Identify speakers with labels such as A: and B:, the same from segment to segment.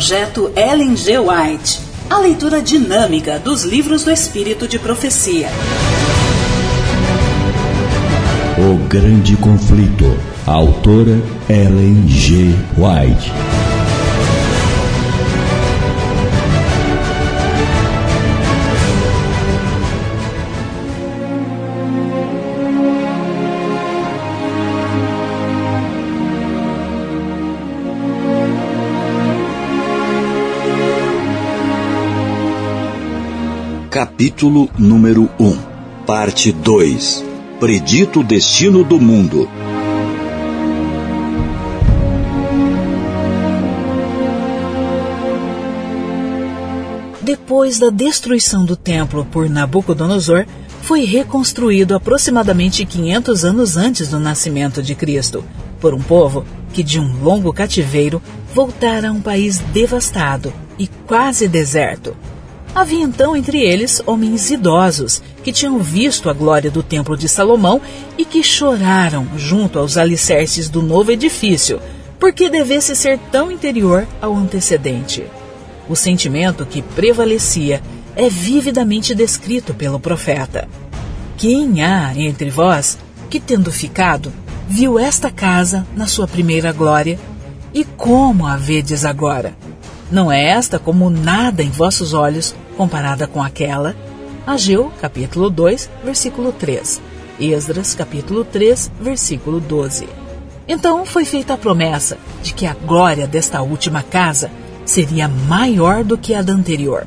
A: Projeto Ellen G. White. A leitura dinâmica dos livros do Espírito de Profecia.
B: O Grande Conflito. Autora Ellen G. White.
C: Capítulo número 1 Parte 2 Predito o destino do mundo.
A: Depois da destruição do templo por Nabucodonosor, foi reconstruído aproximadamente 500 anos antes do nascimento de Cristo, por um povo que, de um longo cativeiro, voltara a um país devastado e quase deserto. Havia então entre eles homens idosos que tinham visto a glória do Templo de Salomão e que choraram junto aos alicerces do novo edifício, porque devesse ser tão interior ao antecedente. O sentimento que prevalecia é vividamente descrito pelo profeta. Quem há entre vós que, tendo ficado, viu esta casa na sua primeira glória? E como a vedes agora? Não é esta como nada em vossos olhos comparada com aquela? Ageu, capítulo 2, versículo 3. Esdras, capítulo 3, versículo 12. Então foi feita a promessa de que a glória desta última casa seria maior do que a da anterior.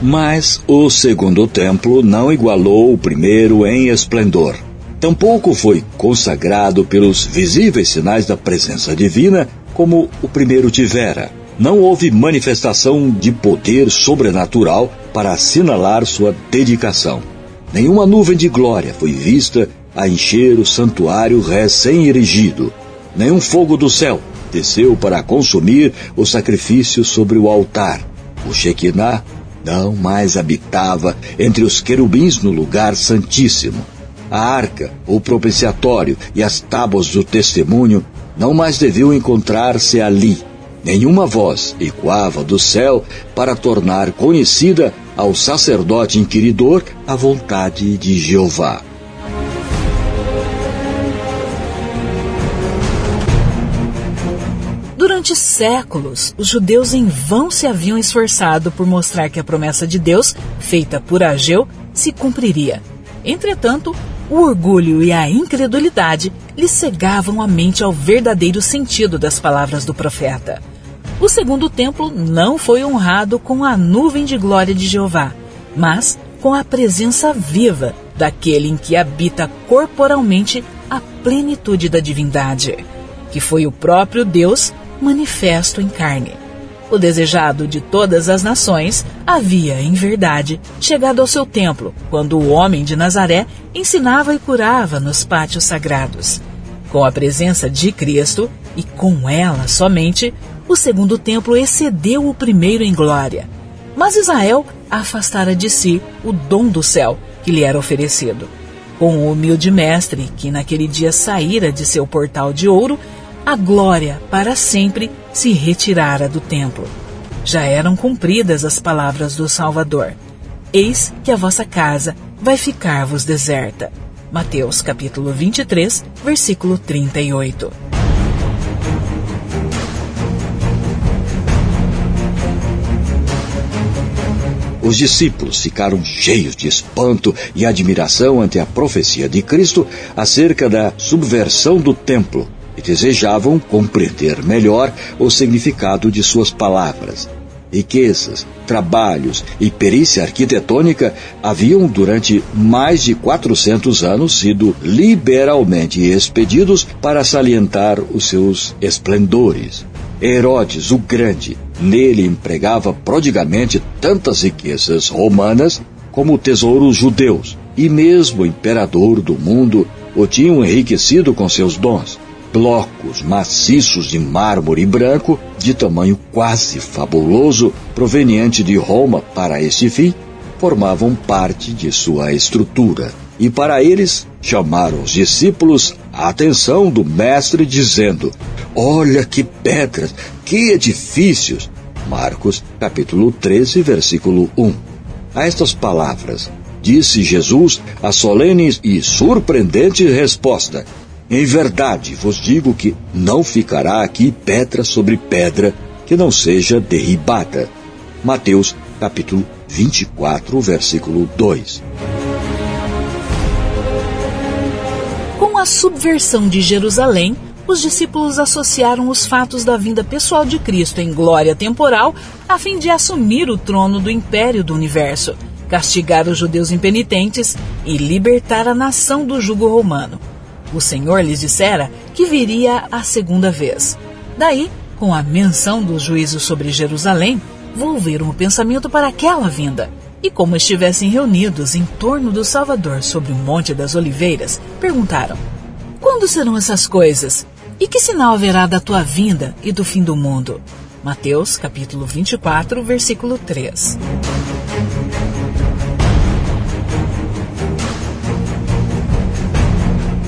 C: Mas o segundo templo não igualou o primeiro em esplendor. Tampouco foi consagrado pelos visíveis sinais da presença divina como o primeiro tivera. Não houve manifestação de poder sobrenatural para assinalar sua dedicação. Nenhuma nuvem de glória foi vista a encher o santuário recém-erigido. Nenhum fogo do céu desceu para consumir o sacrifício sobre o altar. O Shekinah não mais habitava entre os querubins no lugar santíssimo a arca, o propiciatório e as tábuas do testemunho não mais deviam encontrar-se ali. Nenhuma voz ecoava do céu para tornar conhecida ao sacerdote inquiridor a vontade de Jeová.
A: Durante séculos, os judeus em vão se haviam esforçado por mostrar que a promessa de Deus, feita por Ageu, se cumpriria. Entretanto, o orgulho e a incredulidade lhe cegavam a mente ao verdadeiro sentido das palavras do profeta. O segundo templo não foi honrado com a nuvem de glória de Jeová, mas com a presença viva daquele em que habita corporalmente a plenitude da divindade, que foi o próprio Deus manifesto em carne. O desejado de todas as nações havia, em verdade, chegado ao seu templo, quando o homem de Nazaré ensinava e curava nos pátios sagrados. Com a presença de Cristo, e com ela somente, o segundo templo excedeu o primeiro em glória. Mas Israel afastara de si o dom do céu que lhe era oferecido. Com o humilde mestre, que naquele dia saíra de seu portal de ouro, a glória para sempre se retirara do templo. Já eram cumpridas as palavras do Salvador. Eis que a vossa casa vai ficar-vos deserta. Mateus capítulo 23, versículo 38.
C: Os discípulos ficaram cheios de espanto e admiração ante a profecia de Cristo acerca da subversão do templo e desejavam compreender melhor o significado de suas palavras. Riquezas, trabalhos e perícia arquitetônica haviam durante mais de 400 anos sido liberalmente expedidos para salientar os seus esplendores. Herodes o Grande nele empregava prodigamente tantas riquezas romanas como tesouros judeus, e mesmo o imperador do mundo o tinham enriquecido com seus dons blocos maciços de mármore branco, de tamanho quase fabuloso, proveniente de Roma para este fim, formavam parte de sua estrutura. E para eles, chamaram os discípulos a atenção do mestre dizendo: Olha que pedras, que edifícios! Marcos capítulo 13, versículo 1. A estas palavras, disse Jesus a solene e surpreendente resposta: Em verdade vos digo que não ficará aqui pedra sobre pedra que não seja derribada. Mateus capítulo 24, versículo 2.
A: Com a subversão de Jerusalém, os discípulos associaram os fatos da vinda pessoal de Cristo em glória temporal a fim de assumir o trono do império do universo, castigar os judeus impenitentes e libertar a nação do jugo romano. O Senhor lhes dissera que viria a segunda vez. Daí, com a menção dos juízos sobre Jerusalém, volveram o pensamento para aquela vinda. E como estivessem reunidos em torno do Salvador sobre o Monte das Oliveiras, perguntaram: Quando serão essas coisas? E que sinal haverá da tua vinda e do fim do mundo? Mateus capítulo 24, versículo 3.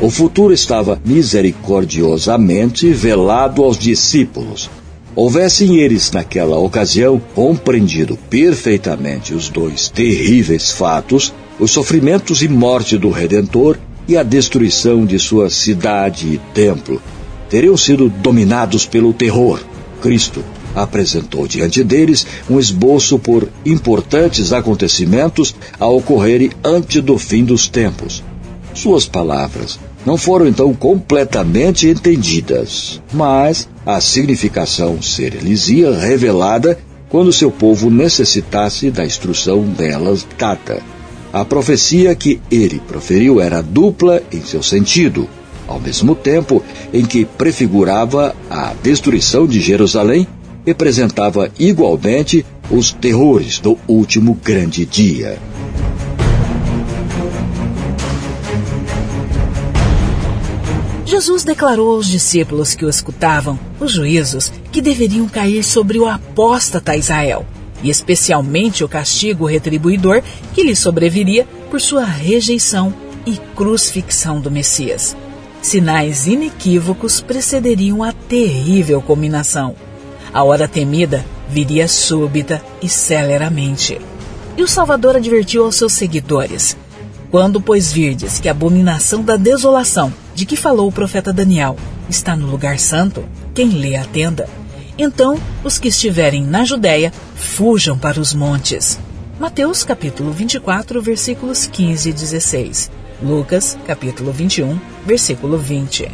C: O futuro estava misericordiosamente velado aos discípulos. Houvessem eles, naquela ocasião, compreendido perfeitamente os dois terríveis fatos, os sofrimentos e morte do Redentor e a destruição de sua cidade e templo, teriam sido dominados pelo terror. Cristo apresentou diante deles um esboço por importantes acontecimentos a ocorrerem antes do fim dos tempos. Suas palavras não foram então completamente entendidas, mas a significação ser-lhes ia revelada quando seu povo necessitasse da instrução delas dada. A profecia que ele proferiu era dupla em seu sentido, ao mesmo tempo em que prefigurava a destruição de Jerusalém, representava igualmente os terrores do último grande dia.
A: Jesus declarou aos discípulos que o escutavam os juízos que deveriam cair sobre o apóstata Israel, e especialmente o castigo retribuidor que lhe sobreviria por sua rejeição e crucifixão do Messias. Sinais inequívocos precederiam a terrível culminação. A hora temida viria súbita e celeramente. E o Salvador advertiu aos seus seguidores: Quando, pois, virdes que a abominação da desolação de que falou o profeta Daniel está no lugar santo, quem lê atenda. Então, os que estiverem na Judéia, fujam para os montes. Mateus capítulo 24, versículos 15 e 16. Lucas capítulo 21, versículo 20.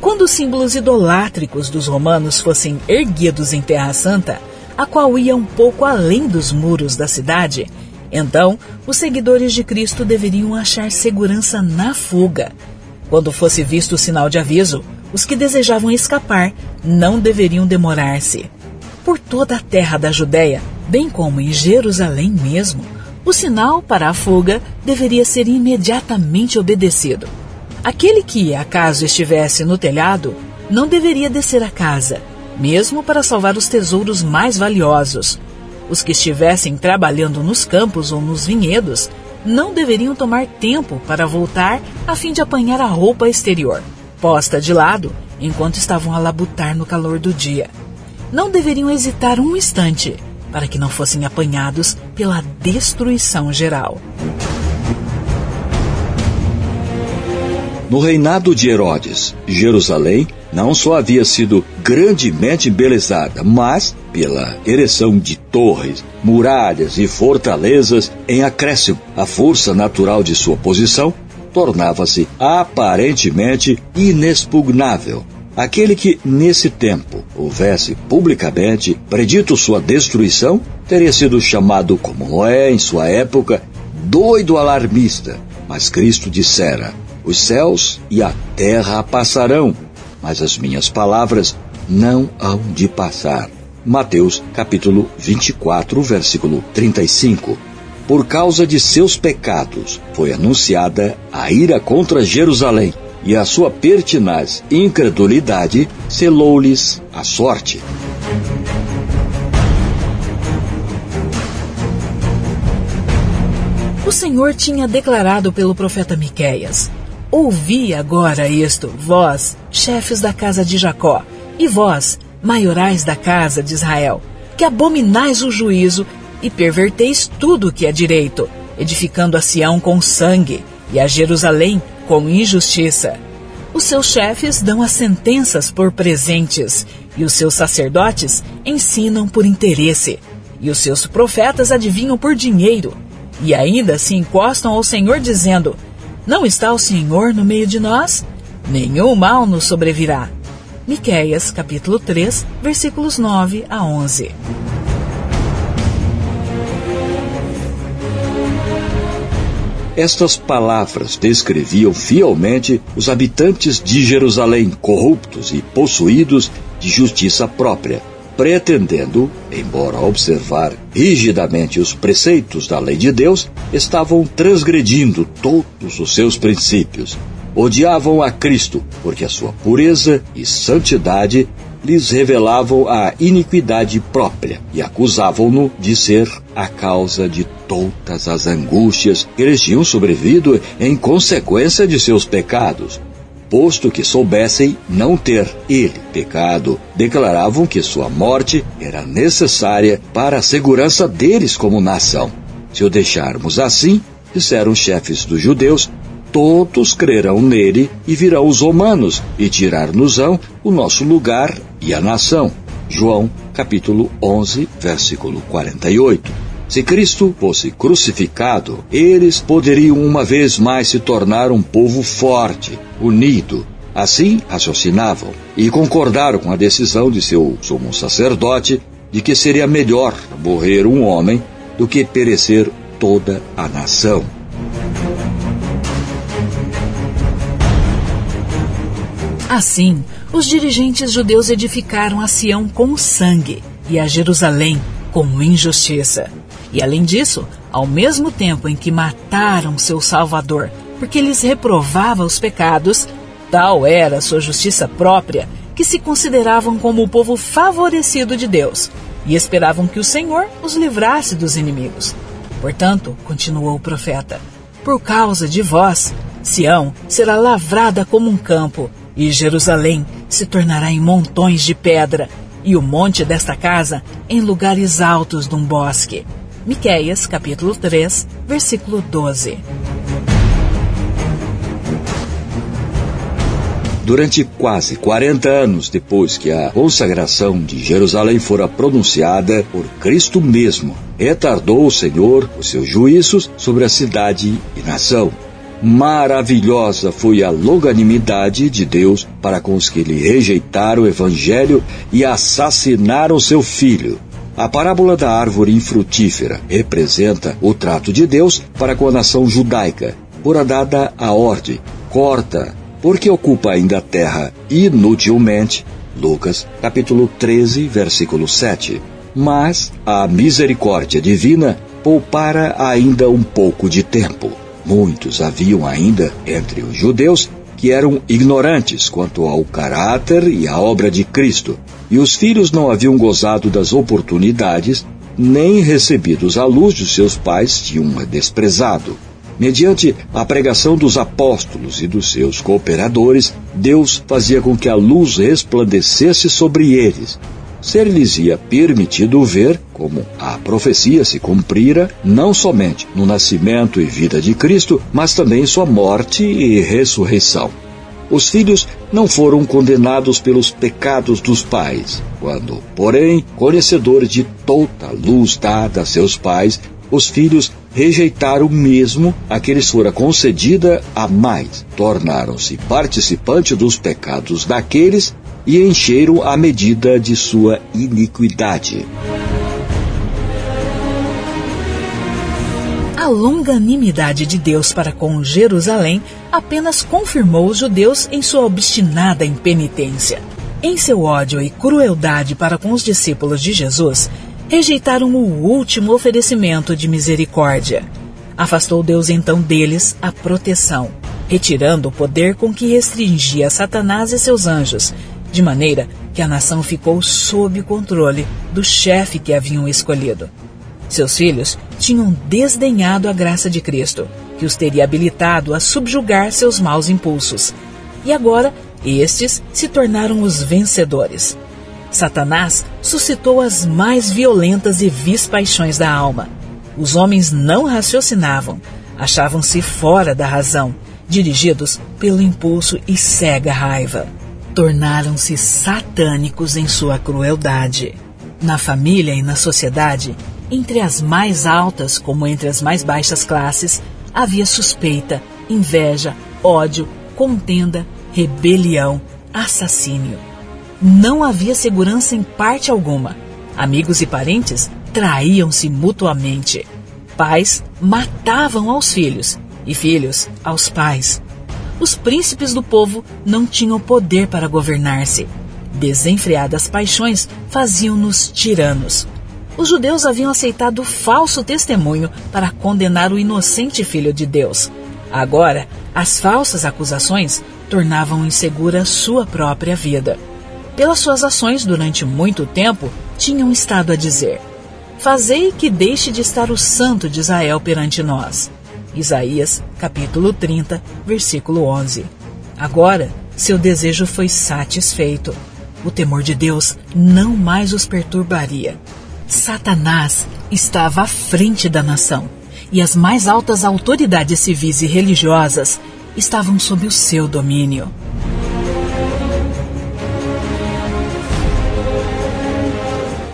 A: Quando os símbolos idolátricos dos romanos fossem erguidos em Terra Santa, a qual ia um pouco além dos muros da cidade, então os seguidores de Cristo deveriam achar segurança na fuga, quando fosse visto o sinal de aviso, os que desejavam escapar não deveriam demorar-se. Por toda a terra da Judéia, bem como em Jerusalém mesmo, o sinal para a fuga deveria ser imediatamente obedecido. Aquele que, acaso estivesse no telhado, não deveria descer a casa, mesmo para salvar os tesouros mais valiosos. Os que estivessem trabalhando nos campos ou nos vinhedos não deveriam tomar tempo para voltar a fim de apanhar a roupa exterior, posta de lado enquanto estavam a labutar no calor do dia. Não deveriam hesitar um instante para que não fossem apanhados pela destruição geral.
C: No reinado de Herodes, Jerusalém não só havia sido grandemente embelezada, mas pela ereção de torres, muralhas e fortalezas, em acréscimo à força natural de sua posição, tornava-se aparentemente inexpugnável. Aquele que, nesse tempo, houvesse publicamente predito sua destruição, teria sido chamado, como é em sua época, doido alarmista. Mas Cristo dissera: os céus e a terra passarão, mas as minhas palavras não hão de passar. Mateus capítulo 24, versículo 35. Por causa de seus pecados foi anunciada a ira contra Jerusalém, e a sua pertinaz incredulidade selou-lhes a sorte.
A: O Senhor tinha declarado pelo profeta Miqueias: Ouvi agora isto, vós, chefes da casa de Jacó, e vós, maiorais da casa de Israel, que abominais o juízo e perverteis tudo o que é direito, edificando a Sião com sangue e a Jerusalém com injustiça. Os seus chefes dão as sentenças por presentes, e os seus sacerdotes ensinam por interesse, e os seus profetas adivinham por dinheiro, e ainda se encostam ao Senhor dizendo: Não está o Senhor no meio de nós? Nenhum mal nos sobrevirá. Miqueias, capítulo 3, versículos 9 a 11.
C: Estas palavras descreviam fielmente os habitantes de Jerusalém corruptos e possuídos de justiça própria, pretendendo, embora observar rigidamente os preceitos da lei de Deus, estavam transgredindo todos os seus princípios. Odiavam a Cristo, porque a sua pureza e santidade lhes revelavam a iniquidade própria e acusavam-no de ser a causa de todas as angústias que eles tinham sobrevido em consequência de seus pecados. Posto que soubessem não ter ele pecado, declaravam que sua morte era necessária para a segurança deles como nação. Se o deixarmos assim, disseram os chefes dos judeus, todos crerão nele e virão os romanos e tirar-nos-ão o nosso lugar e a nação. João capítulo 11, versículo 48. Se Cristo fosse crucificado, eles poderiam uma vez mais se tornar um povo forte, unido. Assim raciocinavam e concordaram com a decisão de seu sumo sacerdote de que seria melhor morrer um homem do que perecer toda a nação.
A: Assim, os dirigentes judeus edificaram a Sião com sangue e a Jerusalém com injustiça. E além disso, ao mesmo tempo em que mataram seu Salvador, porque lhes reprovava os pecados, tal era sua justiça própria que se consideravam como o povo favorecido de Deus e esperavam que o Senhor os livrasse dos inimigos. Portanto, continuou o profeta, por causa de vós, Sião será lavrada como um campo e Jerusalém se tornará em montões de pedra, e o monte desta casa em lugares altos de um bosque. Miqueias, capítulo 3, versículo 12.
C: Durante quase 40 anos depois que a consagração de Jerusalém fora pronunciada por Cristo mesmo, retardou o Senhor os seus juízos sobre a cidade e nação. Maravilhosa foi a longanimidade de Deus para com os que lhe rejeitaram o Evangelho e assassinaram seu filho. A parábola da árvore infrutífera representa o trato de Deus para com a nação judaica. Fora dada a ordem: corta, porque ocupa ainda a terra inutilmente. Lucas, capítulo 13, versículo 7. Mas a misericórdia divina poupara ainda um pouco de tempo. Muitos haviam ainda entre os judeus que eram ignorantes quanto ao caráter e à obra de Cristo, e os filhos não haviam gozado das oportunidades, nem recebidos a luz de seus pais tinham desprezado. Mediante a pregação dos apóstolos e dos seus cooperadores, Deus fazia com que a luz resplandecesse sobre eles, ser-lhes-ia permitido ver como a profecia se cumprira não somente no nascimento e vida de Cristo, mas também sua morte e ressurreição. Os filhos não foram condenados pelos pecados dos pais, quando, porém, conhecedores de toda luz dada a seus pais, os filhos rejeitaram mesmo a que lhes fora concedida a mais, tornaram-se participantes dos pecados daqueles e encheram a medida de sua iniquidade.
A: A longanimidade de Deus para com Jerusalém apenas confirmou os judeus em sua obstinada impenitência. Em seu ódio e crueldade para com os discípulos de Jesus, rejeitaram o último oferecimento de misericórdia. Afastou Deus então deles a proteção, retirando o poder com que restringia Satanás e seus anjos de maneira que a nação ficou sob o controle do chefe que haviam escolhido. Seus filhos tinham desdenhado a graça de Cristo, que os teria habilitado a subjugar seus maus impulsos. E agora, estes se tornaram os vencedores. Satanás suscitou as mais violentas e vis paixões da alma. Os homens não raciocinavam, achavam-se fora da razão, dirigidos pelo impulso e cega raiva. Tornaram-se satânicos em sua crueldade. Na família e na sociedade, entre as mais altas como entre as mais baixas classes, havia suspeita, inveja, ódio, contenda, rebelião, assassínio. Não havia segurança em parte alguma. Amigos e parentes traíam-se mutuamente. Pais matavam aos filhos e filhos aos pais. Os príncipes do povo não tinham poder para governar-se. Desenfreadas paixões faziam-nos tiranos. Os judeus haviam aceitado falso testemunho para condenar o inocente filho de Deus. Agora, as falsas acusações tornavam insegura sua própria vida. Pelas suas ações durante muito tempo, tinham estado a dizer: Fazei que deixe de estar o santo de Israel perante nós. Isaías, capítulo 30, versículo 11. Agora, seu desejo foi satisfeito. O temor de Deus não mais os perturbaria. Satanás estava à frente da nação e as mais altas autoridades civis e religiosas estavam sob o seu domínio.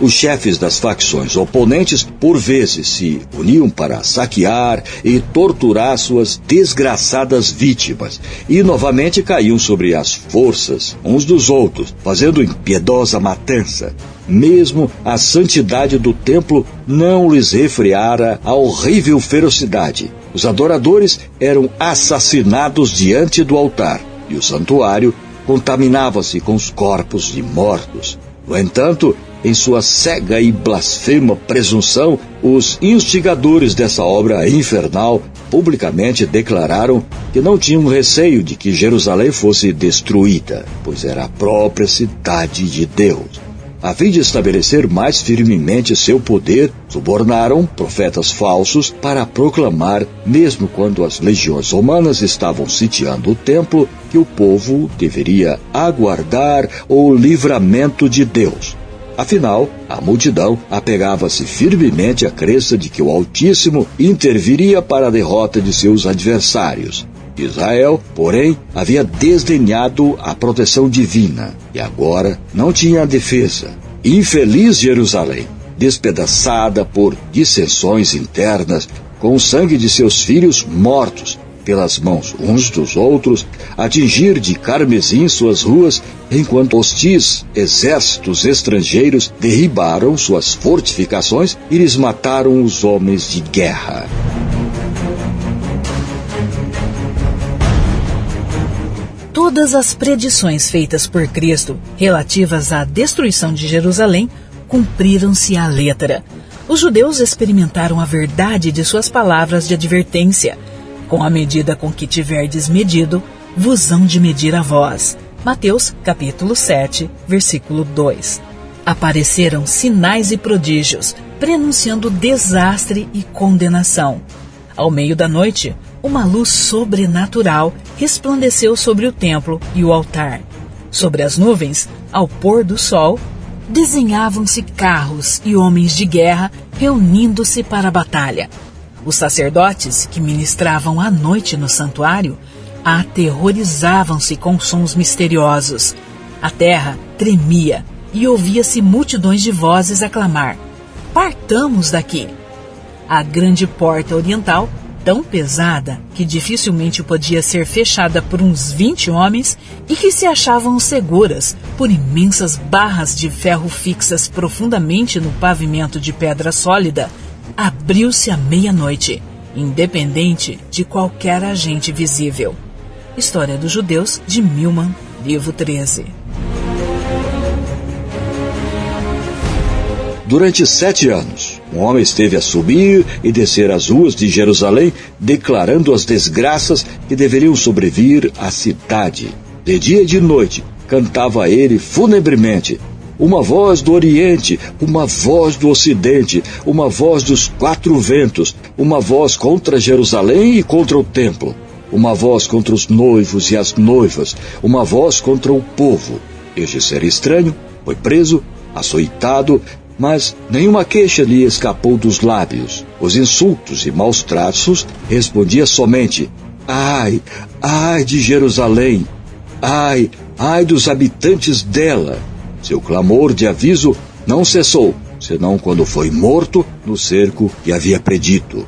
C: Os chefes das facções oponentes por vezes se uniam para saquear e torturar suas desgraçadas vítimas e novamente caíam sobre as forças uns dos outros, fazendo impiedosa matança. Mesmo a santidade do templo não lhes refreara a horrível ferocidade. Os adoradores eram assassinados diante do altar e o santuário contaminava-se com os corpos de mortos. No entanto, em sua cega e blasfema presunção, os instigadores dessa obra infernal publicamente declararam que não tinham receio de que Jerusalém fosse destruída, pois era a própria cidade de Deus. A fim de estabelecer mais firmemente seu poder, subornaram profetas falsos para proclamar, mesmo quando as legiões romanas estavam sitiando o templo, que o povo deveria aguardar o livramento de Deus. Afinal, a multidão apegava-se firmemente à crença de que o Altíssimo interviria para a derrota de seus adversários. Israel, porém, havia desdenhado a proteção divina e agora não tinha defesa. Infeliz Jerusalém, despedaçada por dissensões internas, com o sangue de seus filhos mortos, pelas mãos uns dos outros, atingir de carmesim suas ruas, enquanto hostis exércitos estrangeiros derribaram suas fortificações e lhes mataram os homens de guerra.
A: Todas as predições feitas por Cristo relativas à destruição de Jerusalém cumpriram-se à letra. Os judeus experimentaram a verdade de suas palavras de advertência com a medida com que tiverdes medido, vos hão de medir a vós. Mateus capítulo 7, versículo 2. Apareceram sinais e prodígios, prenunciando desastre e condenação. Ao meio da noite, uma luz sobrenatural resplandeceu sobre o templo e o altar. Sobre as nuvens, ao pôr do sol, desenhavam-se carros e homens de guerra reunindo-se para a batalha. Os sacerdotes que ministravam à noite no santuário aterrorizavam-se com sons misteriosos. A terra tremia e ouvia-se multidões de vozes a clamar: Partamos daqui! A grande porta oriental, tão pesada que dificilmente podia ser fechada por uns vinte homens e que se achavam seguras por imensas barras de ferro fixas profundamente no pavimento de pedra sólida, abriu-se à meia-noite, independente de qualquer agente visível. História dos Judeus de Milman, livro 13.
C: Durante sete anos, um homem esteve a subir e descer as ruas de Jerusalém, declarando as desgraças que deveriam sobrevir à cidade. De dia e de noite, cantava ele funebremente: uma voz do Oriente, uma voz do Ocidente, uma voz dos quatro ventos, uma voz contra Jerusalém e contra o templo, uma voz contra os noivos e as noivas, uma voz contra o povo. Este ser estranho foi preso, açoitado, mas nenhuma queixa lhe escapou dos lábios. Os insultos e maus traços respondia somente: Ai, ai de Jerusalém! Ai, ai dos habitantes dela! Seu clamor de aviso não cessou, senão quando foi morto no cerco que havia predito.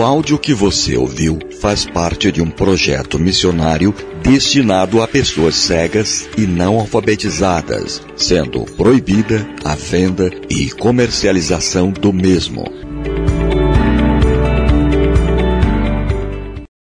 D: O áudio que você ouviu faz parte de um projeto missionário destinado a pessoas cegas e não alfabetizadas, sendo proibida a venda e comercialização do mesmo.